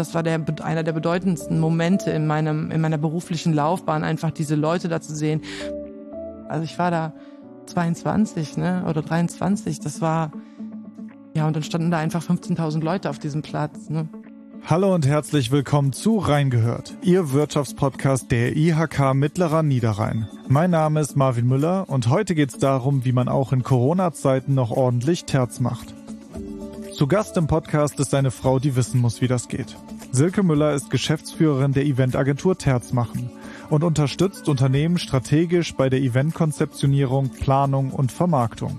Das war der, einer der bedeutendsten Momente in, meinem, in meiner beruflichen Laufbahn, einfach diese Leute da zu sehen. Also ich war da 22 ne, oder 23, das war, ja, und dann standen da einfach 15.000 Leute auf diesem Platz. Ne. Hallo und herzlich willkommen zu Reingehört, Ihr Wirtschaftspodcast der IHK Mittlerer Niederrhein. Mein Name ist Marvin Müller und heute geht es darum, wie man auch in Corona-Zeiten noch ordentlich Terz macht. Zu Gast im Podcast ist eine Frau, die wissen muss, wie das geht. Silke Müller ist Geschäftsführerin der Eventagentur Terzmachen und unterstützt Unternehmen strategisch bei der Eventkonzeptionierung, Planung und Vermarktung.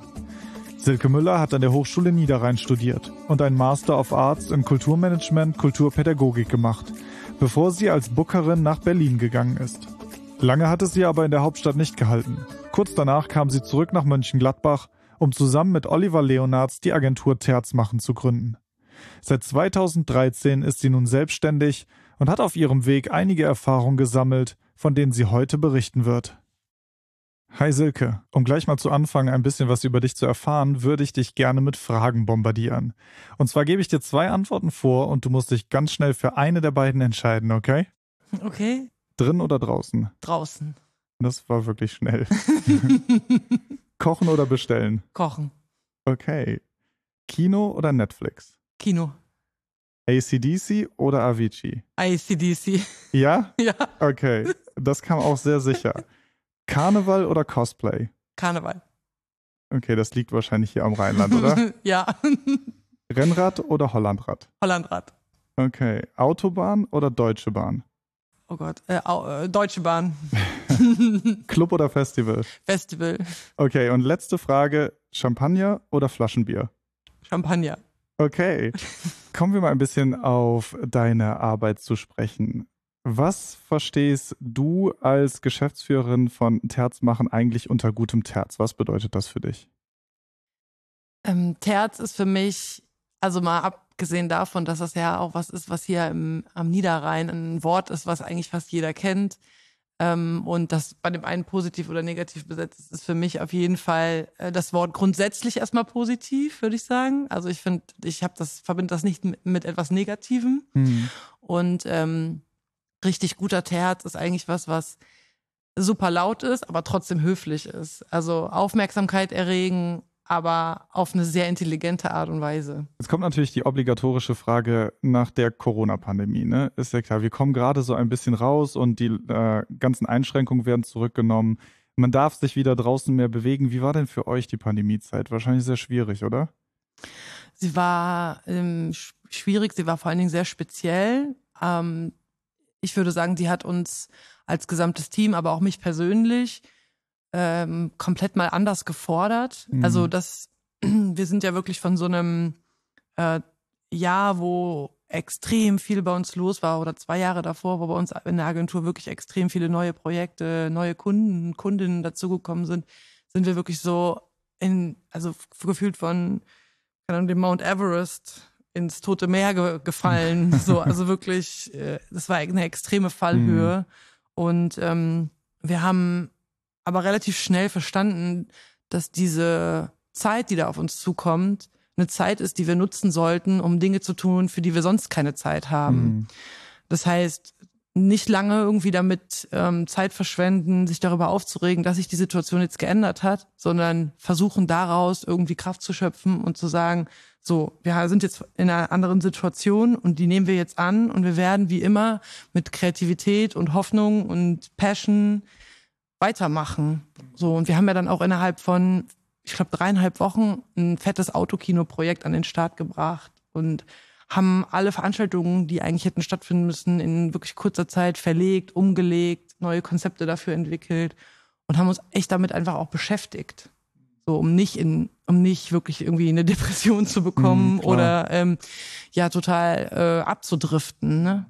Silke Müller hat an der Hochschule Niederrhein studiert und ein Master of Arts in Kulturmanagement, Kulturpädagogik gemacht, bevor sie als Bookerin nach Berlin gegangen ist. Lange hat es sie aber in der Hauptstadt nicht gehalten. Kurz danach kam sie zurück nach Mönchengladbach, um zusammen mit Oliver Leonards die Agentur Terzmachen zu gründen. Seit 2013 ist sie nun selbstständig und hat auf ihrem Weg einige Erfahrungen gesammelt, von denen sie heute berichten wird. Hi Silke, um gleich mal zu Anfang ein bisschen was über dich zu erfahren, würde ich dich gerne mit Fragen bombardieren. Und zwar gebe ich dir zwei Antworten vor und du musst dich ganz schnell für eine der beiden entscheiden, okay? Okay. Drin oder draußen? Draußen. Das war wirklich schnell. Kochen oder bestellen? Kochen. Okay. Kino oder Netflix? Kino. ACDC oder Avicii? ACDC. Ja? Ja. Okay. Das kam auch sehr sicher. Karneval oder Cosplay? Karneval. Okay, das liegt wahrscheinlich hier am Rheinland, oder? ja. Rennrad oder Hollandrad? Hollandrad. Okay. Autobahn oder Deutsche Bahn? Oh Gott. Äh, äh, Deutsche Bahn. Club oder Festival? Festival. Okay, und letzte Frage: Champagner oder Flaschenbier? Champagner. Okay. Kommen wir mal ein bisschen auf deine Arbeit zu sprechen. Was verstehst du als Geschäftsführerin von Terzmachen eigentlich unter gutem Terz? Was bedeutet das für dich? Ähm, Terz ist für mich, also mal abgesehen davon, dass das ja auch was ist, was hier im, am Niederrhein ein Wort ist, was eigentlich fast jeder kennt. Ähm, und das bei dem einen positiv oder negativ besetzt ist, ist für mich auf jeden Fall äh, das Wort grundsätzlich erstmal positiv, würde ich sagen. Also ich finde, ich habe das, verbinde das nicht mit, mit etwas Negativem. Mhm. Und ähm, richtig guter Terz ist eigentlich was, was super laut ist, aber trotzdem höflich ist. Also Aufmerksamkeit erregen, aber auf eine sehr intelligente Art und Weise. Jetzt kommt natürlich die obligatorische Frage nach der Corona-Pandemie. Ne? Ist ja klar, wir kommen gerade so ein bisschen raus und die äh, ganzen Einschränkungen werden zurückgenommen. Man darf sich wieder draußen mehr bewegen. Wie war denn für euch die Pandemiezeit? Wahrscheinlich sehr schwierig, oder? Sie war ähm, schwierig, sie war vor allen Dingen sehr speziell. Ähm, ich würde sagen, die hat uns als gesamtes Team, aber auch mich persönlich ähm, komplett mal anders gefordert. Mhm. Also das, wir sind ja wirklich von so einem äh, Jahr, wo extrem viel bei uns los war oder zwei Jahre davor, wo bei uns in der Agentur wirklich extrem viele neue Projekte, neue Kunden, Kundinnen dazugekommen sind, sind wir wirklich so in, also gefühlt von keine Ahnung, dem Mount Everest ins Tote Meer ge gefallen. so, also wirklich, äh, das war eine extreme Fallhöhe. Mhm. Und ähm, wir haben aber relativ schnell verstanden, dass diese Zeit, die da auf uns zukommt, eine Zeit ist, die wir nutzen sollten, um Dinge zu tun, für die wir sonst keine Zeit haben. Mhm. Das heißt, nicht lange irgendwie damit ähm, Zeit verschwenden, sich darüber aufzuregen, dass sich die Situation jetzt geändert hat, sondern versuchen daraus irgendwie Kraft zu schöpfen und zu sagen, so, wir sind jetzt in einer anderen Situation und die nehmen wir jetzt an und wir werden wie immer mit Kreativität und Hoffnung und Passion weitermachen. So, und wir haben ja dann auch innerhalb von, ich glaube, dreieinhalb Wochen ein fettes Autokino-Projekt an den Start gebracht und haben alle Veranstaltungen, die eigentlich hätten stattfinden müssen, in wirklich kurzer Zeit verlegt, umgelegt, neue Konzepte dafür entwickelt und haben uns echt damit einfach auch beschäftigt. So, um nicht in, um nicht wirklich irgendwie eine Depression zu bekommen mhm, oder ähm, ja total äh, abzudriften. Ne?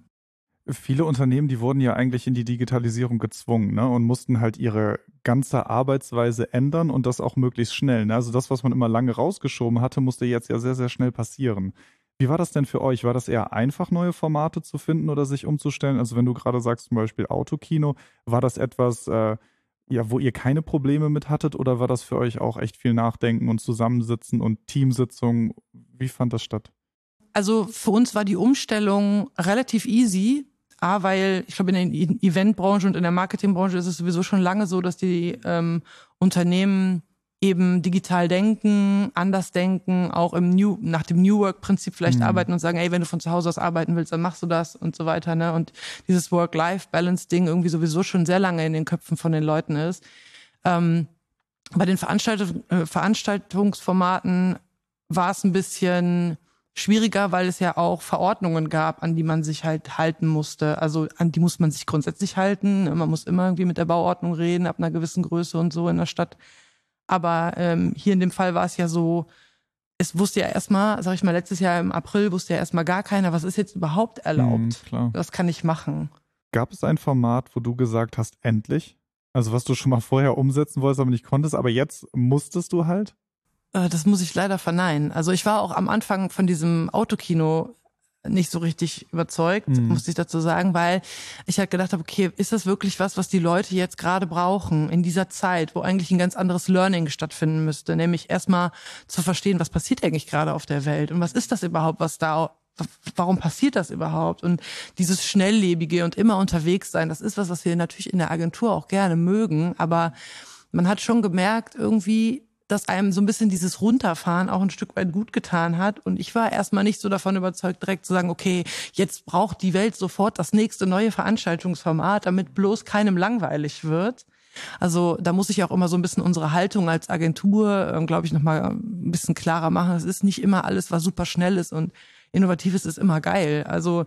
Viele Unternehmen, die wurden ja eigentlich in die Digitalisierung gezwungen ne, und mussten halt ihre ganze Arbeitsweise ändern und das auch möglichst schnell. Ne? Also das, was man immer lange rausgeschoben hatte, musste jetzt ja sehr, sehr schnell passieren. Wie war das denn für euch? War das eher einfach, neue Formate zu finden oder sich umzustellen? Also wenn du gerade sagst, zum Beispiel Autokino, war das etwas, äh, ja, wo ihr keine Probleme mit hattet oder war das für euch auch echt viel Nachdenken und Zusammensitzen und Teamsitzungen? Wie fand das statt? also für uns war die Umstellung relativ easy. A, weil ich glaube, in der Eventbranche und in der Marketingbranche ist es sowieso schon lange so, dass die ähm, Unternehmen eben digital denken, anders denken, auch im New, nach dem New Work-Prinzip vielleicht mhm. arbeiten und sagen, ey, wenn du von zu Hause aus arbeiten willst, dann machst du das und so weiter. Ne? Und dieses Work-Life-Balance-Ding irgendwie sowieso schon sehr lange in den Köpfen von den Leuten ist. Ähm, bei den Veranstaltung, äh, Veranstaltungsformaten war es ein bisschen schwieriger, weil es ja auch Verordnungen gab, an die man sich halt halten musste. Also an die muss man sich grundsätzlich halten. Man muss immer irgendwie mit der Bauordnung reden, ab einer gewissen Größe und so in der Stadt. Aber ähm, hier in dem Fall war es ja so, es wusste ja erstmal, sag ich mal, letztes Jahr im April wusste ja erstmal gar keiner, was ist jetzt überhaupt erlaubt. Mhm, was kann ich machen? Gab es ein Format, wo du gesagt hast, endlich? Also was du schon mal vorher umsetzen wolltest, aber nicht konntest, aber jetzt musstest du halt? Äh, das muss ich leider verneinen. Also ich war auch am Anfang von diesem Autokino nicht so richtig überzeugt, mhm. muss ich dazu sagen, weil ich halt gedacht habe, okay, ist das wirklich was, was die Leute jetzt gerade brauchen in dieser Zeit, wo eigentlich ein ganz anderes Learning stattfinden müsste, nämlich erstmal zu verstehen, was passiert eigentlich gerade auf der Welt und was ist das überhaupt, was da warum passiert das überhaupt? Und dieses schnelllebige und immer unterwegs sein, das ist was, was wir natürlich in der Agentur auch gerne mögen, aber man hat schon gemerkt, irgendwie dass einem so ein bisschen dieses Runterfahren auch ein Stück weit gut getan hat. Und ich war erstmal nicht so davon überzeugt, direkt zu sagen, okay, jetzt braucht die Welt sofort das nächste neue Veranstaltungsformat, damit bloß keinem langweilig wird. Also da muss ich auch immer so ein bisschen unsere Haltung als Agentur, ähm, glaube ich, nochmal ein bisschen klarer machen. Es ist nicht immer alles, was super schnell ist und Innovatives ist immer geil. Also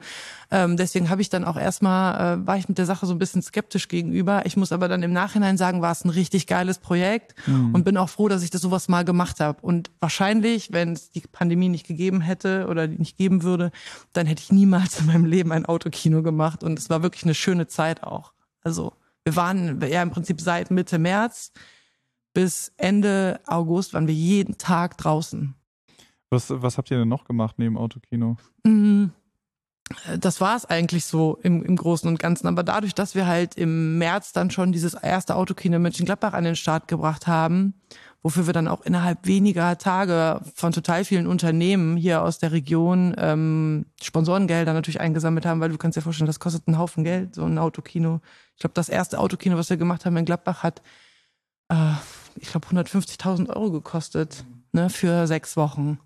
ähm, deswegen habe ich dann auch erstmal, äh, war ich mit der Sache so ein bisschen skeptisch gegenüber. Ich muss aber dann im Nachhinein sagen, war es ein richtig geiles Projekt mhm. und bin auch froh, dass ich das sowas mal gemacht habe. Und wahrscheinlich, wenn es die Pandemie nicht gegeben hätte oder die nicht geben würde, dann hätte ich niemals in meinem Leben ein Autokino gemacht. Und es war wirklich eine schöne Zeit auch. Also wir waren ja im Prinzip seit Mitte März bis Ende August waren wir jeden Tag draußen. Was, was habt ihr denn noch gemacht neben Autokino? Mm, das war es eigentlich so im, im Großen und Ganzen. Aber dadurch, dass wir halt im März dann schon dieses erste Autokino Mönchengladbach an den Start gebracht haben, wofür wir dann auch innerhalb weniger Tage von total vielen Unternehmen hier aus der Region ähm, Sponsorengelder natürlich eingesammelt haben, weil du kannst dir vorstellen, das kostet einen Haufen Geld, so ein Autokino. Ich glaube, das erste Autokino, was wir gemacht haben in Gladbach, hat, äh, ich glaube, 150.000 Euro gekostet ne, für sechs Wochen.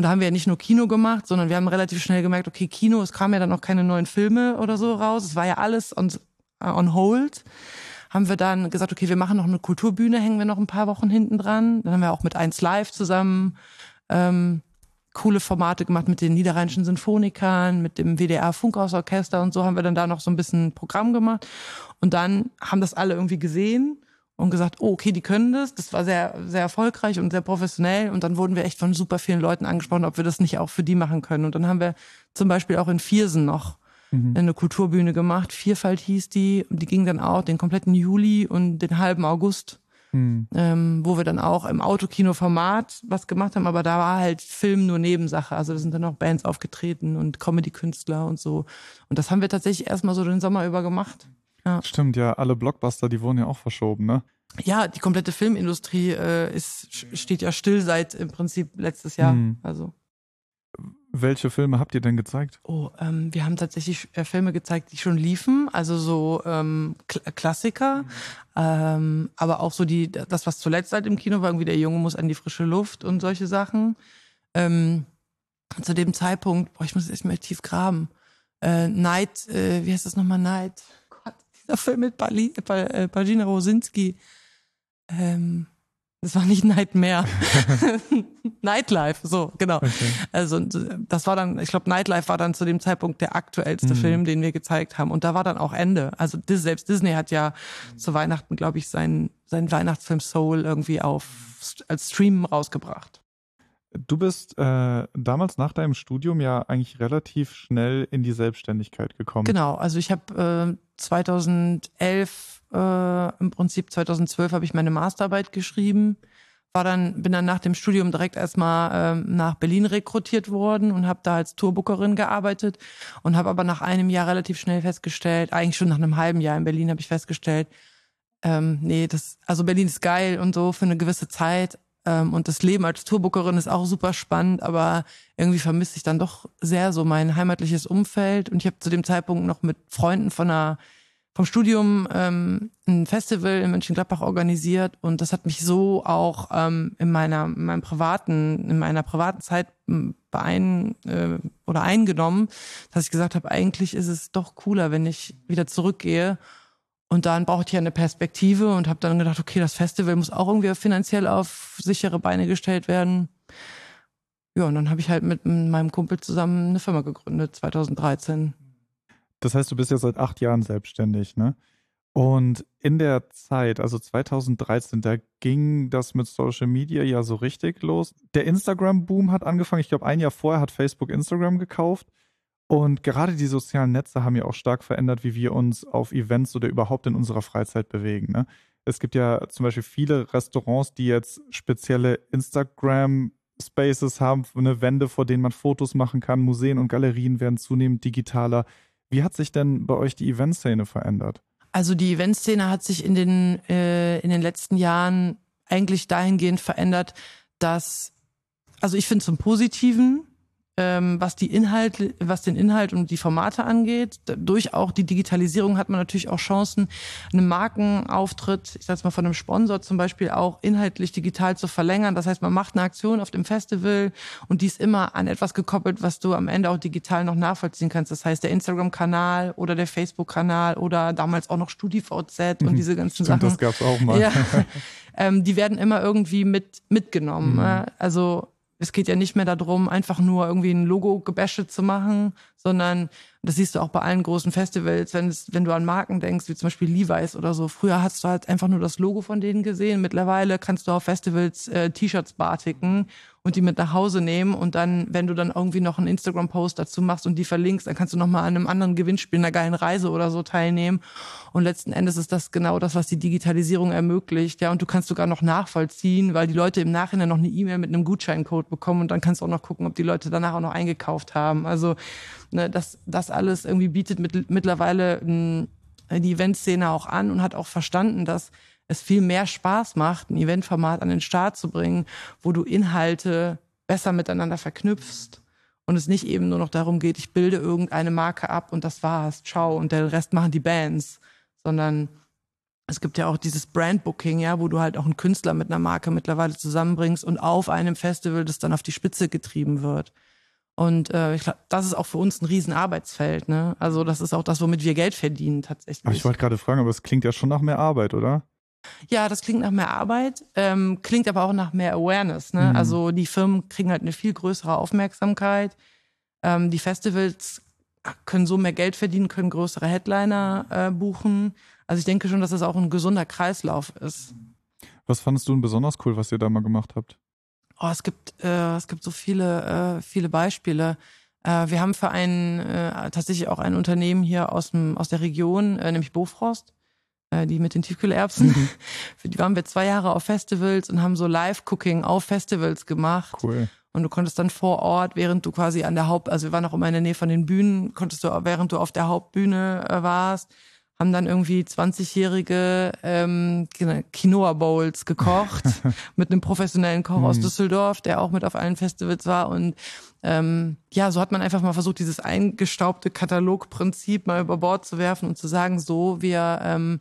Und da haben wir ja nicht nur Kino gemacht, sondern wir haben relativ schnell gemerkt, okay, Kino, es kamen ja dann noch keine neuen Filme oder so raus. Es war ja alles on, äh, on hold. Haben wir dann gesagt, okay, wir machen noch eine Kulturbühne, hängen wir noch ein paar Wochen hinten dran. Dann haben wir auch mit 1 Live zusammen ähm, coole Formate gemacht mit den Niederrheinischen Sinfonikern, mit dem WDR Funkhausorchester und so haben wir dann da noch so ein bisschen Programm gemacht. Und dann haben das alle irgendwie gesehen und gesagt, oh, okay, die können das. Das war sehr, sehr erfolgreich und sehr professionell. Und dann wurden wir echt von super vielen Leuten angesprochen, ob wir das nicht auch für die machen können. Und dann haben wir zum Beispiel auch in Viersen noch mhm. eine Kulturbühne gemacht. Vielfalt hieß die. Die ging dann auch den kompletten Juli und den halben August. Mhm. Ähm, wo wir dann auch im Autokino-Format was gemacht haben, aber da war halt Film nur Nebensache. Also da sind dann auch Bands aufgetreten und Comedy-Künstler und so. Und das haben wir tatsächlich erstmal so den Sommer über gemacht. Ja. Stimmt, ja, alle Blockbuster, die wurden ja auch verschoben, ne? Ja, die komplette Filmindustrie äh, ist, steht ja still seit im Prinzip letztes Jahr. Hm. Also. Welche Filme habt ihr denn gezeigt? Oh, ähm, wir haben tatsächlich äh, Filme gezeigt, die schon liefen, also so ähm, Kl Klassiker, mhm. ähm, aber auch so die, das, was zuletzt halt im Kino war, irgendwie der Junge muss an die frische Luft und solche Sachen. Ähm, zu dem Zeitpunkt, boah, ich muss jetzt mal tief graben. Äh, Night, äh, wie heißt das nochmal? Night? der Film mit Bali, äh, Pagina Rosinski. Ähm, das war nicht Nightmare. Nightlife, so, genau. Okay. Also das war dann, ich glaube, Nightlife war dann zu dem Zeitpunkt der aktuellste mhm. Film, den wir gezeigt haben. Und da war dann auch Ende. Also selbst Disney hat ja zu Weihnachten, glaube ich, seinen, seinen Weihnachtsfilm Soul irgendwie auf als Stream rausgebracht. Du bist äh, damals nach deinem Studium ja eigentlich relativ schnell in die Selbstständigkeit gekommen. Genau, also ich habe äh, 2011, äh, im Prinzip 2012 habe ich meine Masterarbeit geschrieben, war dann bin dann nach dem Studium direkt erstmal äh, nach Berlin rekrutiert worden und habe da als Tourbookerin gearbeitet und habe aber nach einem Jahr relativ schnell festgestellt, eigentlich schon nach einem halben Jahr in Berlin habe ich festgestellt, ähm, nee, das also Berlin ist geil und so für eine gewisse Zeit, äh, ähm, und das Leben als Tourbookerin ist auch super spannend, aber irgendwie vermisse ich dann doch sehr so mein heimatliches Umfeld. Und ich habe zu dem Zeitpunkt noch mit Freunden von einer vom Studium ähm, ein Festival in Mönchengladbach organisiert und das hat mich so auch ähm, in meiner in meinem privaten in meiner privaten Zeit beein äh, oder eingenommen, dass ich gesagt habe, eigentlich ist es doch cooler, wenn ich wieder zurückgehe und dann brauchte ich eine Perspektive und habe dann gedacht, okay, das Festival muss auch irgendwie finanziell auf sichere Beine gestellt werden. Ja, und dann habe ich halt mit meinem Kumpel zusammen eine Firma gegründet, 2013. Das heißt, du bist ja seit acht Jahren selbstständig, ne? Und in der Zeit, also 2013, da ging das mit Social Media ja so richtig los. Der Instagram-Boom hat angefangen. Ich glaube, ein Jahr vorher hat Facebook Instagram gekauft. Und gerade die sozialen Netze haben ja auch stark verändert, wie wir uns auf Events oder überhaupt in unserer Freizeit bewegen. Ne? Es gibt ja zum Beispiel viele Restaurants, die jetzt spezielle Instagram-Spaces haben, eine Wände, vor denen man Fotos machen kann. Museen und Galerien werden zunehmend digitaler. Wie hat sich denn bei euch die Eventszene verändert? Also die Eventszene hat sich in den, äh, in den letzten Jahren eigentlich dahingehend verändert, dass, also ich finde zum Positiven, ähm, was die Inhalt, was den Inhalt und die Formate angeht. Durch auch die Digitalisierung hat man natürlich auch Chancen, einen Markenauftritt, ich sag's mal von einem Sponsor zum Beispiel auch inhaltlich digital zu verlängern. Das heißt, man macht eine Aktion auf dem Festival und die ist immer an etwas gekoppelt, was du am Ende auch digital noch nachvollziehen kannst. Das heißt, der Instagram-Kanal oder der Facebook-Kanal oder damals auch noch StudiVZ und mhm. diese ganzen Stimmt, Sachen. Das gab's auch mal. Ja, ähm, die werden immer irgendwie mit mitgenommen. Mhm. Also es geht ja nicht mehr darum, einfach nur irgendwie ein Logo-Gebäsche zu machen, sondern das siehst du auch bei allen großen Festivals, wenn, es, wenn du an Marken denkst, wie zum Beispiel Levi's oder so. Früher hast du halt einfach nur das Logo von denen gesehen. Mittlerweile kannst du auf Festivals äh, T-Shirts bartiken und die mit nach Hause nehmen und dann, wenn du dann irgendwie noch einen Instagram-Post dazu machst und die verlinkst, dann kannst du nochmal an einem anderen Gewinnspiel, einer geilen Reise oder so teilnehmen. Und letzten Endes ist das genau das, was die Digitalisierung ermöglicht. Ja, und du kannst sogar noch nachvollziehen, weil die Leute im Nachhinein noch eine E-Mail mit einem Gutscheincode bekommen und dann kannst du auch noch gucken, ob die Leute danach auch noch eingekauft haben. Also ne, das, das alles irgendwie bietet mit, mittlerweile m, die Eventszene auch an und hat auch verstanden, dass es viel mehr Spaß macht, ein Eventformat an den Start zu bringen, wo du Inhalte besser miteinander verknüpfst und es nicht eben nur noch darum geht, ich bilde irgendeine Marke ab und das war's, ciao und der Rest machen die Bands, sondern es gibt ja auch dieses Brandbooking, ja, wo du halt auch einen Künstler mit einer Marke mittlerweile zusammenbringst und auf einem Festival das dann auf die Spitze getrieben wird. Und äh, ich glaube, das ist auch für uns ein Riesenarbeitsfeld. Ne? Also das ist auch das, womit wir Geld verdienen tatsächlich. Aber ich wollte gerade fragen, aber es klingt ja schon nach mehr Arbeit, oder? Ja, das klingt nach mehr Arbeit, ähm, klingt aber auch nach mehr Awareness. Ne? Mhm. Also die Firmen kriegen halt eine viel größere Aufmerksamkeit. Ähm, die Festivals können so mehr Geld verdienen, können größere Headliner äh, buchen. Also ich denke schon, dass das auch ein gesunder Kreislauf ist. Was fandest du denn besonders cool, was ihr da mal gemacht habt? Oh, es gibt äh, es gibt so viele äh, viele Beispiele. Äh, wir haben für einen äh, tatsächlich auch ein Unternehmen hier aus dem aus der Region, äh, nämlich Bofrost äh, die mit den Tiefkühlerbsen. Mhm. Für die waren wir zwei Jahre auf Festivals und haben so Live-Cooking auf Festivals gemacht. Cool. Und du konntest dann vor Ort, während du quasi an der Haupt, also wir waren auch immer in der Nähe von den Bühnen, konntest du, während du auf der Hauptbühne äh, warst, haben dann irgendwie 20-jährige ähm, Quinoa Bowls gekocht mit einem professionellen Koch aus mhm. Düsseldorf, der auch mit auf allen Festivals war und ähm, ja, so hat man einfach mal versucht, dieses eingestaubte Katalogprinzip mal über Bord zu werfen und zu sagen, so wir ähm,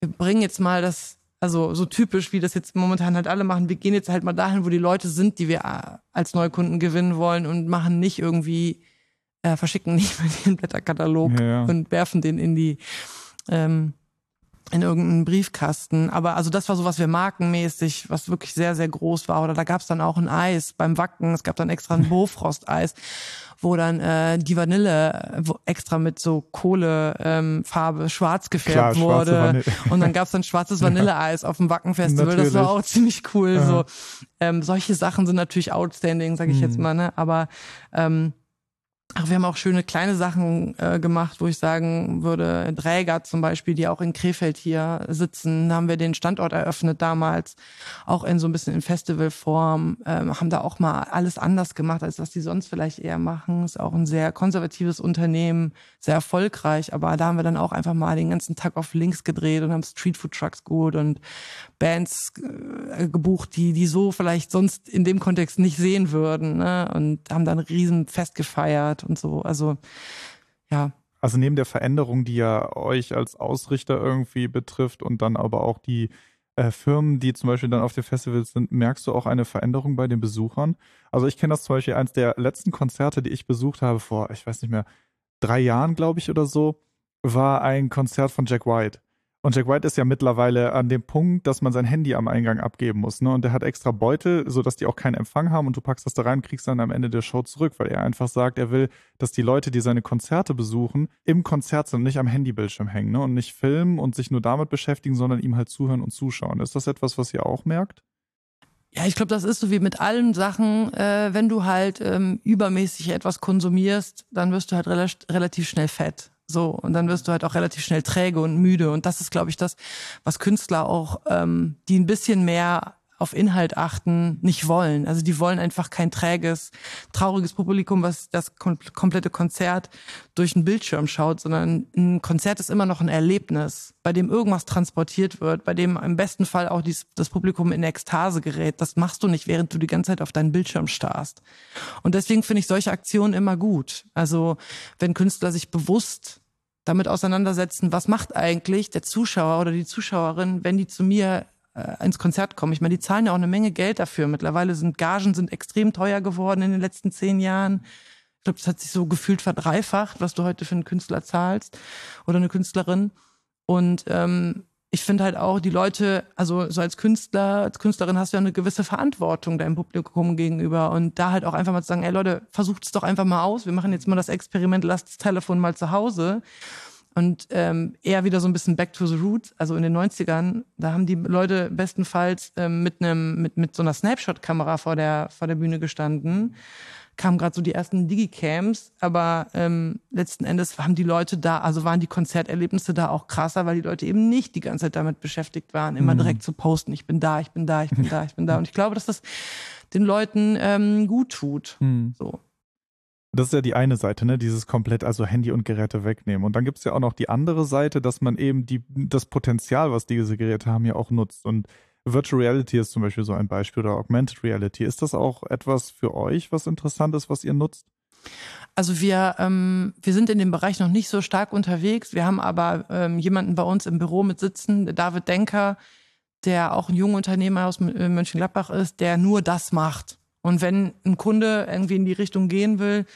wir bringen jetzt mal das, also so typisch, wie das jetzt momentan halt alle machen, wir gehen jetzt halt mal dahin, wo die Leute sind, die wir äh, als Neukunden gewinnen wollen und machen nicht irgendwie, äh, verschicken nicht mal den Blätterkatalog ja. und werfen den in die, ähm, in irgendeinen Briefkasten. Aber also das war so was wir markenmäßig, was wirklich sehr, sehr groß war. Oder da gab es dann auch ein Eis beim Wacken. Es gab dann extra ein Bofrost-Eis wo dann äh, die Vanille wo extra mit so Kohlefarbe ähm, schwarz gefärbt Klar, wurde. Und dann gab's dann schwarzes Vanilleeis auf dem Wackenfestival. Das war auch ziemlich cool. Ja. So ähm, solche Sachen sind natürlich outstanding, sage ich mhm. jetzt mal. Ne? Aber ähm, Ach, wir haben auch schöne kleine Sachen äh, gemacht, wo ich sagen würde, Dräger zum Beispiel, die auch in Krefeld hier sitzen, haben wir den Standort eröffnet damals, auch in so ein bisschen in Festivalform, ähm, haben da auch mal alles anders gemacht, als was die sonst vielleicht eher machen. Ist auch ein sehr konservatives Unternehmen, sehr erfolgreich, aber da haben wir dann auch einfach mal den ganzen Tag auf links gedreht und haben Streetfood Trucks gut und Bands äh, gebucht, die die so vielleicht sonst in dem Kontext nicht sehen würden, ne? und haben dann riesen Fest gefeiert hat und so. Also ja. Also neben der Veränderung, die ja euch als Ausrichter irgendwie betrifft und dann aber auch die äh, Firmen, die zum Beispiel dann auf den Festivals sind, merkst du auch eine Veränderung bei den Besuchern? Also ich kenne das zum Beispiel eins der letzten Konzerte, die ich besucht habe vor, ich weiß nicht mehr, drei Jahren, glaube ich, oder so, war ein Konzert von Jack White. Und Jack White ist ja mittlerweile an dem Punkt, dass man sein Handy am Eingang abgeben muss. Ne? Und der hat extra Beutel, sodass die auch keinen Empfang haben und du packst das da rein kriegst dann am Ende der Show zurück, weil er einfach sagt, er will, dass die Leute, die seine Konzerte besuchen, im Konzert sind nicht am Handybildschirm hängen ne? und nicht filmen und sich nur damit beschäftigen, sondern ihm halt zuhören und zuschauen. Ist das etwas, was ihr auch merkt? Ja, ich glaube, das ist so wie mit allen Sachen. Äh, wenn du halt ähm, übermäßig etwas konsumierst, dann wirst du halt rel relativ schnell fett. So, und dann wirst du halt auch relativ schnell träge und müde. Und das ist, glaube ich, das, was Künstler auch, ähm, die ein bisschen mehr auf Inhalt achten, nicht wollen. Also die wollen einfach kein träges, trauriges Publikum, was das kom komplette Konzert durch einen Bildschirm schaut, sondern ein Konzert ist immer noch ein Erlebnis, bei dem irgendwas transportiert wird, bei dem im besten Fall auch dies, das Publikum in Ekstase gerät. Das machst du nicht, während du die ganze Zeit auf deinen Bildschirm starrst. Und deswegen finde ich solche Aktionen immer gut. Also wenn Künstler sich bewusst damit auseinandersetzen, was macht eigentlich der Zuschauer oder die Zuschauerin, wenn die zu mir äh, ins Konzert kommen. Ich meine, die zahlen ja auch eine Menge Geld dafür. Mittlerweile sind Gagen sind extrem teuer geworden in den letzten zehn Jahren. Ich glaube, das hat sich so gefühlt verdreifacht, was du heute für einen Künstler zahlst oder eine Künstlerin. Und ähm, ich finde halt auch, die Leute, also so als Künstler, als Künstlerin hast du ja eine gewisse Verantwortung deinem Publikum gegenüber und da halt auch einfach mal zu sagen, ey Leute, versucht es doch einfach mal aus. Wir machen jetzt mal das Experiment, lasst das Telefon mal zu Hause und ähm, eher wieder so ein bisschen back to the roots. Also in den 90ern, da haben die Leute bestenfalls ähm, mit einem mit mit so einer Snapshot-Kamera vor der vor der Bühne gestanden. Kamen gerade so die ersten Digicams, aber ähm, letzten Endes haben die Leute da, also waren die Konzerterlebnisse da auch krasser, weil die Leute eben nicht die ganze Zeit damit beschäftigt waren, immer mhm. direkt zu posten, ich bin da, ich bin da, ich bin da, ich bin da. Und ich glaube, dass das den Leuten ähm, gut tut. Mhm. So. Das ist ja die eine Seite, ne? Dieses komplett, also Handy und Geräte wegnehmen. Und dann gibt es ja auch noch die andere Seite, dass man eben die, das Potenzial, was diese Geräte haben, ja auch nutzt. Und Virtual Reality ist zum Beispiel so ein Beispiel oder Augmented Reality. Ist das auch etwas für euch, was interessant ist, was ihr nutzt? Also wir, ähm, wir sind in dem Bereich noch nicht so stark unterwegs. Wir haben aber ähm, jemanden bei uns im Büro mit sitzen, David Denker, der auch ein junger Unternehmer aus äh, Mönchengladbach ist, der nur das macht. Und wenn ein Kunde irgendwie in die Richtung gehen will,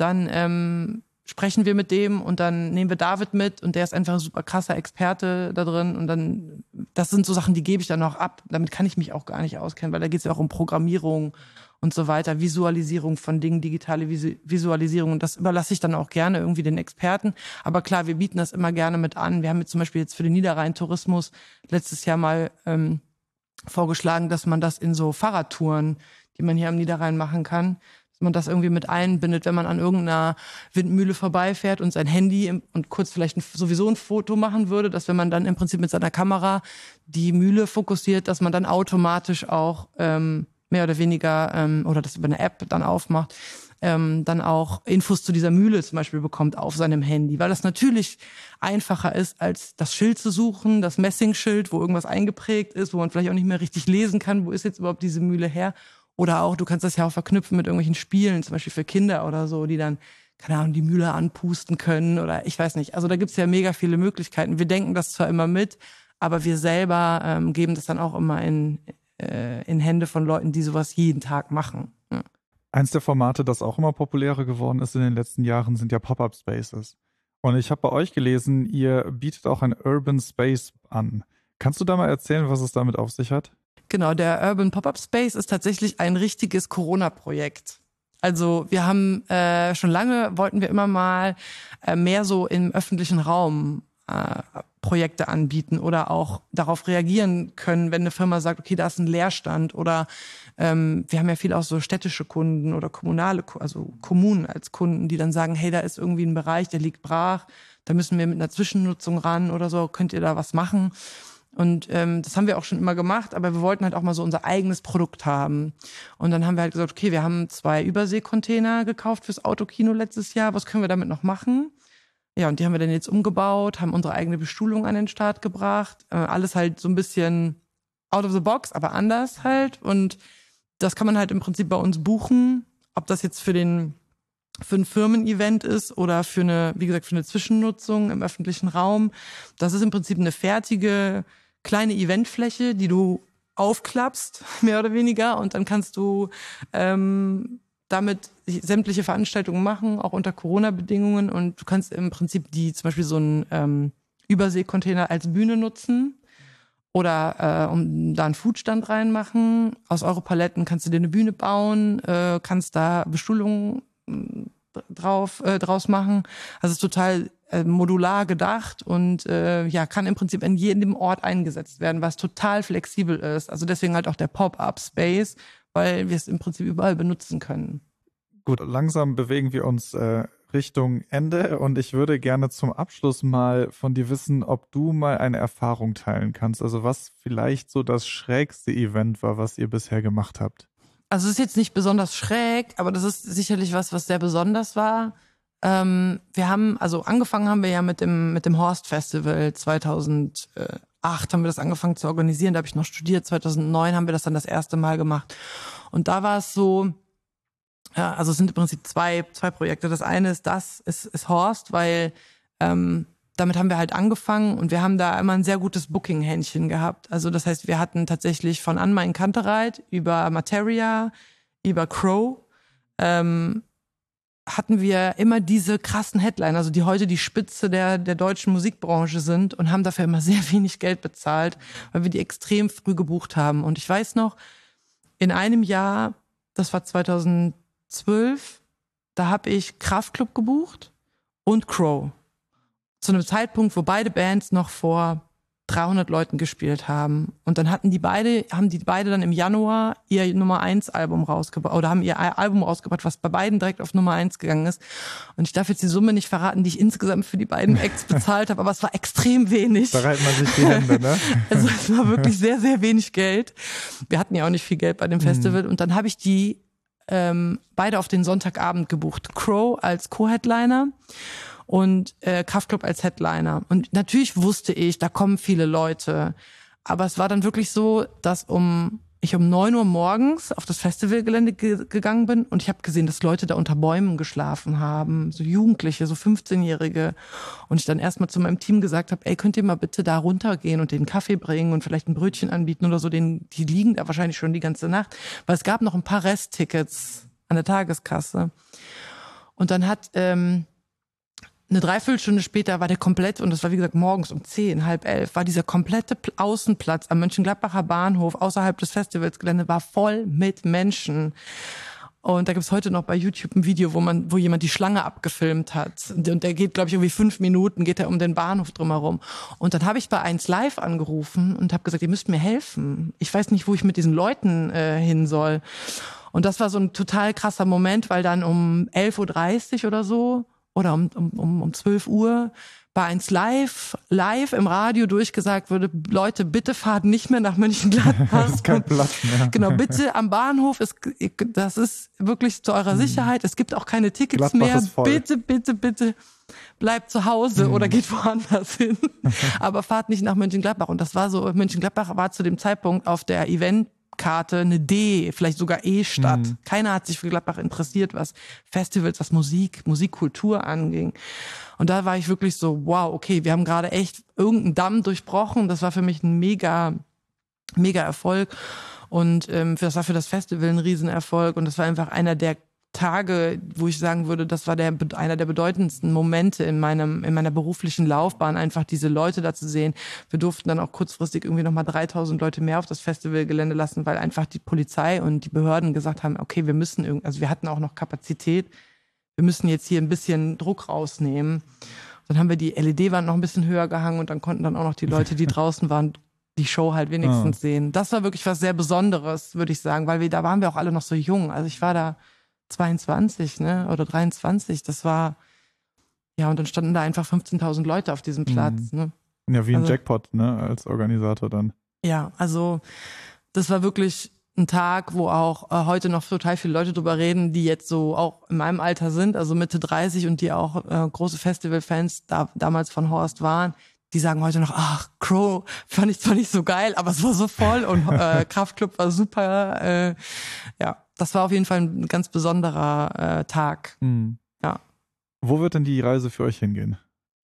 dann ähm, sprechen wir mit dem und dann nehmen wir David mit und der ist einfach ein super krasser Experte da drin und dann, das sind so Sachen, die gebe ich dann auch ab. Damit kann ich mich auch gar nicht auskennen, weil da geht es ja auch um Programmierung und so weiter, Visualisierung von Dingen, digitale Visualisierung und das überlasse ich dann auch gerne irgendwie den Experten. Aber klar, wir bieten das immer gerne mit an. Wir haben jetzt zum Beispiel jetzt für den Niederrhein-Tourismus letztes Jahr mal ähm, vorgeschlagen, dass man das in so Fahrradtouren die man hier am Niederrhein machen kann, dass man das irgendwie mit einbindet, wenn man an irgendeiner Windmühle vorbeifährt und sein Handy und kurz vielleicht ein, sowieso ein Foto machen würde, dass wenn man dann im Prinzip mit seiner Kamera die Mühle fokussiert, dass man dann automatisch auch ähm, mehr oder weniger ähm, oder das über eine App dann aufmacht, ähm, dann auch Infos zu dieser Mühle zum Beispiel bekommt auf seinem Handy, weil das natürlich einfacher ist, als das Schild zu suchen, das Messingschild, wo irgendwas eingeprägt ist, wo man vielleicht auch nicht mehr richtig lesen kann, wo ist jetzt überhaupt diese Mühle her oder auch, du kannst das ja auch verknüpfen mit irgendwelchen Spielen, zum Beispiel für Kinder oder so, die dann, keine Ahnung, die Mühle anpusten können oder ich weiß nicht. Also da gibt's ja mega viele Möglichkeiten. Wir denken das zwar immer mit, aber wir selber ähm, geben das dann auch immer in, äh, in Hände von Leuten, die sowas jeden Tag machen. Eins der Formate, das auch immer populärer geworden ist in den letzten Jahren, sind ja Pop-up Spaces. Und ich habe bei euch gelesen, ihr bietet auch ein Urban Space an. Kannst du da mal erzählen, was es damit auf sich hat? Genau, der Urban Pop-Up Space ist tatsächlich ein richtiges Corona-Projekt. Also wir haben äh, schon lange wollten wir immer mal äh, mehr so im öffentlichen Raum äh, Projekte anbieten oder auch darauf reagieren können, wenn eine Firma sagt, okay, da ist ein Leerstand oder ähm, wir haben ja viel auch so städtische Kunden oder kommunale, also Kommunen als Kunden, die dann sagen, hey, da ist irgendwie ein Bereich, der liegt brach, da müssen wir mit einer Zwischennutzung ran oder so, könnt ihr da was machen? Und ähm, das haben wir auch schon immer gemacht, aber wir wollten halt auch mal so unser eigenes Produkt haben. Und dann haben wir halt gesagt, okay, wir haben zwei Überseekontainer gekauft fürs Autokino letztes Jahr. Was können wir damit noch machen? Ja, und die haben wir dann jetzt umgebaut, haben unsere eigene Bestuhlung an den Start gebracht. Äh, alles halt so ein bisschen out of the box, aber anders halt. Und das kann man halt im Prinzip bei uns buchen. Ob das jetzt für den für ein Firmen-Event ist oder für eine, wie gesagt, für eine Zwischennutzung im öffentlichen Raum. Das ist im Prinzip eine fertige kleine Eventfläche, die du aufklappst, mehr oder weniger, und dann kannst du ähm, damit sämtliche Veranstaltungen machen, auch unter Corona-Bedingungen. Und du kannst im Prinzip die zum Beispiel so einen ähm, Überseekontainer als Bühne nutzen oder äh, um da einen Foodstand reinmachen. Aus Europaletten kannst du dir eine Bühne bauen, äh, kannst da Bestuhlungen drauf äh, draus machen. Also es ist total äh, modular gedacht und äh, ja kann im Prinzip in jedem Ort eingesetzt werden, was total flexibel ist. Also deswegen halt auch der Pop-up Space, weil wir es im Prinzip überall benutzen können. Gut, langsam bewegen wir uns äh, Richtung Ende und ich würde gerne zum Abschluss mal von dir wissen, ob du mal eine Erfahrung teilen kannst. Also was vielleicht so das schrägste Event war, was ihr bisher gemacht habt. Also es ist jetzt nicht besonders schräg, aber das ist sicherlich was, was sehr besonders war. Ähm, wir haben, also angefangen haben wir ja mit dem, mit dem Horst Festival 2008 haben wir das angefangen zu organisieren. Da habe ich noch studiert. 2009 haben wir das dann das erste Mal gemacht. Und da war es so, ja, also es sind im Prinzip zwei, zwei Projekte. Das eine ist das, ist, ist Horst, weil ähm, damit haben wir halt angefangen und wir haben da immer ein sehr gutes Booking-Händchen gehabt. Also das heißt, wir hatten tatsächlich von Anma in Kantereit über Materia, über Crow, ähm, hatten wir immer diese krassen Headliner, also die heute die Spitze der, der deutschen Musikbranche sind und haben dafür immer sehr wenig Geld bezahlt, weil wir die extrem früh gebucht haben. Und ich weiß noch, in einem Jahr, das war 2012, da habe ich Kraftclub gebucht und Crow zu einem Zeitpunkt, wo beide Bands noch vor 300 Leuten gespielt haben. Und dann hatten die beide, haben die beide dann im Januar ihr Nummer 1 Album rausgebracht oder haben ihr Album rausgebracht, was bei beiden direkt auf Nummer 1 gegangen ist. Und ich darf jetzt die Summe nicht verraten, die ich insgesamt für die beiden Acts bezahlt habe, aber es war extrem wenig. Da reibt man sich die Hände, ne? Also es war wirklich sehr, sehr wenig Geld. Wir hatten ja auch nicht viel Geld bei dem Festival. Mhm. Und dann habe ich die ähm, beide auf den Sonntagabend gebucht. Crow als Co-Headliner und äh, Kraftclub als Headliner. Und natürlich wusste ich, da kommen viele Leute. Aber es war dann wirklich so, dass um ich um neun Uhr morgens auf das Festivalgelände ge gegangen bin und ich habe gesehen, dass Leute da unter Bäumen geschlafen haben, so Jugendliche, so 15-Jährige. Und ich dann erstmal zu meinem Team gesagt habe, ey, könnt ihr mal bitte da runtergehen und den Kaffee bringen und vielleicht ein Brötchen anbieten oder so, den, die liegen da wahrscheinlich schon die ganze Nacht. Weil es gab noch ein paar Resttickets an der Tageskasse. Und dann hat ähm, eine Dreiviertelstunde später war der komplett, und das war wie gesagt morgens um zehn, halb elf, war dieser komplette Außenplatz am Mönchengladbacher Bahnhof außerhalb des Festivalsgelände war voll mit Menschen. Und da gibt's heute noch bei YouTube ein Video, wo man, wo jemand die Schlange abgefilmt hat. Und der geht, glaube ich, irgendwie fünf Minuten, geht er um den Bahnhof drumherum. Und dann habe ich bei 1 Live angerufen und habe gesagt, ihr müsst mir helfen. Ich weiß nicht, wo ich mit diesen Leuten äh, hin soll. Und das war so ein total krasser Moment, weil dann um 11.30 Uhr oder so oder um, um, um 12 Uhr bei eins live, live im Radio durchgesagt würde, Leute, bitte fahrt nicht mehr nach Mönchengladbach. das ist kein Platz mehr. Genau, bitte am Bahnhof, ist, das ist wirklich zu eurer hm. Sicherheit. Es gibt auch keine Tickets Gladbach mehr. Bitte, bitte, bitte bleibt zu Hause mhm. oder geht woanders hin. Aber fahrt nicht nach Mönchengladbach. Und das war so, Mönchengladbach war zu dem Zeitpunkt auf der Event Karte eine D, vielleicht sogar E-Stadt. Mhm. Keiner hat sich für Gladbach interessiert, was Festivals, was Musik, Musikkultur anging. Und da war ich wirklich so, wow, okay, wir haben gerade echt irgendeinen Damm durchbrochen. Das war für mich ein mega, mega Erfolg. Und ähm, das war für das Festival ein Riesenerfolg. Und das war einfach einer der Tage, wo ich sagen würde, das war der, einer der bedeutendsten Momente in meinem, in meiner beruflichen Laufbahn, einfach diese Leute da zu sehen. Wir durften dann auch kurzfristig irgendwie nochmal 3000 Leute mehr auf das Festivalgelände lassen, weil einfach die Polizei und die Behörden gesagt haben, okay, wir müssen irgendwie, also wir hatten auch noch Kapazität. Wir müssen jetzt hier ein bisschen Druck rausnehmen. Dann haben wir die LED-Wand noch ein bisschen höher gehangen und dann konnten dann auch noch die Leute, die draußen waren, die Show halt wenigstens oh. sehen. Das war wirklich was sehr Besonderes, würde ich sagen, weil wir da waren wir auch alle noch so jung. Also ich war da 22, ne, oder 23. Das war ja und dann standen da einfach 15.000 Leute auf diesem Platz. Mhm. Ne? Ja, wie ein also, Jackpot, ne, als Organisator dann. Ja, also das war wirklich ein Tag, wo auch äh, heute noch total viele Leute drüber reden, die jetzt so auch in meinem Alter sind, also Mitte 30 und die auch äh, große Festivalfans da, damals von Horst waren. Die sagen heute noch, ach, Crow fand ich zwar nicht so geil, aber es war so voll und äh, Kraftclub war super. Äh, ja, das war auf jeden Fall ein ganz besonderer äh, Tag. Mhm. Ja. Wo wird denn die Reise für euch hingehen?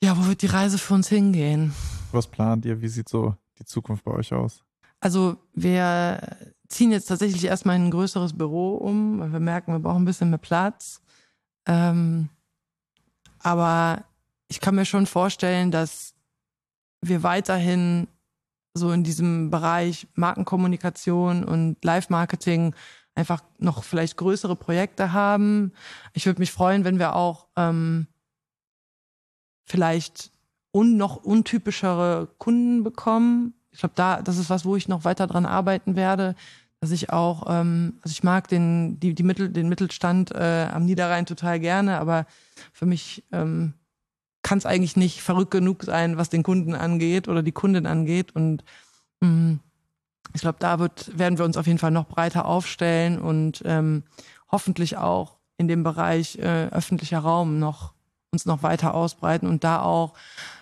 Ja, wo wird die Reise für uns hingehen? Was plant ihr? Wie sieht so die Zukunft bei euch aus? Also wir ziehen jetzt tatsächlich erstmal in ein größeres Büro um, weil wir merken, wir brauchen ein bisschen mehr Platz. Ähm, aber ich kann mir schon vorstellen, dass wir weiterhin so in diesem Bereich Markenkommunikation und Live-Marketing einfach noch vielleicht größere Projekte haben. Ich würde mich freuen, wenn wir auch ähm, vielleicht un noch untypischere Kunden bekommen. Ich glaube, da das ist was, wo ich noch weiter dran arbeiten werde, dass ich auch, ähm, also ich mag den die die Mittel den Mittelstand äh, am Niederrhein total gerne, aber für mich ähm, kann es eigentlich nicht verrückt genug sein, was den Kunden angeht oder die Kundin angeht und mh, mm, ich glaube, da wird, werden wir uns auf jeden Fall noch breiter aufstellen und ähm, hoffentlich auch in dem Bereich äh, öffentlicher Raum noch uns noch weiter ausbreiten und da auch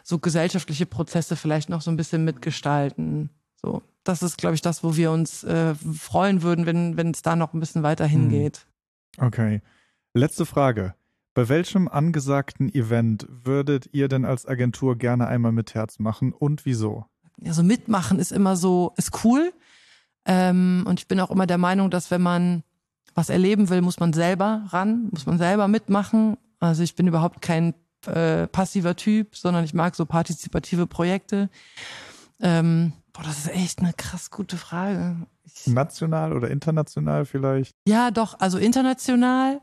so gesellschaftliche Prozesse vielleicht noch so ein bisschen mitgestalten. So, das ist, glaube ich, das, wo wir uns äh, freuen würden, wenn wenn es da noch ein bisschen weiter hm. hingeht. Okay. Letzte Frage. Bei welchem angesagten Event würdet ihr denn als Agentur gerne einmal mit Herz machen und wieso? Also mitmachen ist immer so, ist cool. Ähm, und ich bin auch immer der Meinung, dass wenn man was erleben will, muss man selber ran, muss man selber mitmachen. Also ich bin überhaupt kein äh, passiver Typ, sondern ich mag so partizipative Projekte. Ähm, boah, das ist echt eine krass gute Frage. Ich, National oder international vielleicht? Ja, doch, also international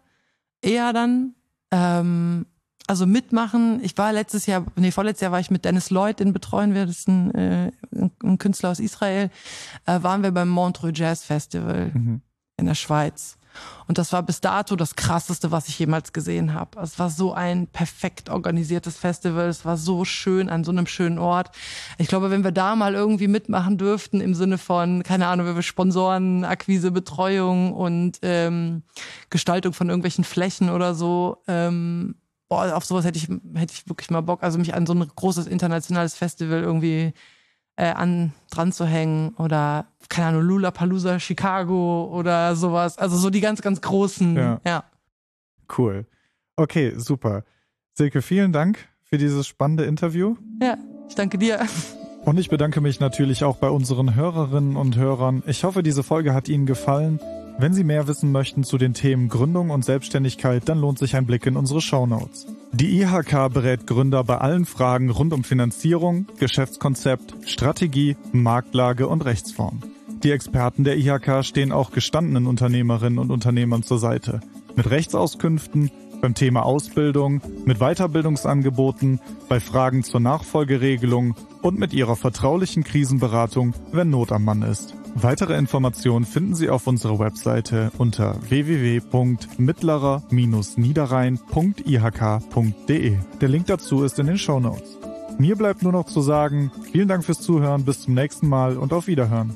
eher dann. Ähm, also mitmachen. Ich war letztes Jahr, nee, vorletztes Jahr war ich mit Dennis Lloyd, den betreuen wir, das ist ein, äh, ein Künstler aus Israel, äh, waren wir beim Montreux Jazz Festival mhm. in der Schweiz. Und das war bis dato das krasseste, was ich jemals gesehen habe. Es war so ein perfekt organisiertes Festival. Es war so schön an so einem schönen Ort. Ich glaube, wenn wir da mal irgendwie mitmachen dürften im Sinne von, keine Ahnung, wenn wir Sponsoren, Akquise, Betreuung und ähm, Gestaltung von irgendwelchen Flächen oder so, ähm, boah, auf sowas hätte ich, hätte ich wirklich mal Bock, also mich an so ein großes internationales Festival irgendwie äh, an dran zu hängen oder keine Ahnung, Lula Palooza Chicago oder sowas. Also so die ganz, ganz großen, ja. ja. Cool. Okay, super. Silke, vielen Dank für dieses spannende Interview. Ja, ich danke dir. Und ich bedanke mich natürlich auch bei unseren Hörerinnen und Hörern. Ich hoffe, diese Folge hat Ihnen gefallen. Wenn Sie mehr wissen möchten zu den Themen Gründung und Selbstständigkeit, dann lohnt sich ein Blick in unsere Shownotes. Die IHK berät Gründer bei allen Fragen rund um Finanzierung, Geschäftskonzept, Strategie, Marktlage und Rechtsform. Die Experten der IHK stehen auch gestandenen Unternehmerinnen und Unternehmern zur Seite. Mit Rechtsauskünften, beim Thema Ausbildung, mit Weiterbildungsangeboten, bei Fragen zur Nachfolgeregelung und mit ihrer vertraulichen Krisenberatung, wenn Not am Mann ist. Weitere Informationen finden Sie auf unserer Webseite unter www.mittlerer-niederrhein.ihk.de. Der Link dazu ist in den Show Notes. Mir bleibt nur noch zu sagen, vielen Dank fürs Zuhören, bis zum nächsten Mal und auf Wiederhören.